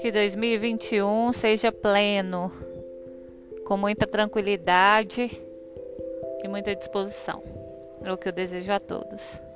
Que 2021 seja pleno, com muita tranquilidade e muita disposição. É o que eu desejo a todos.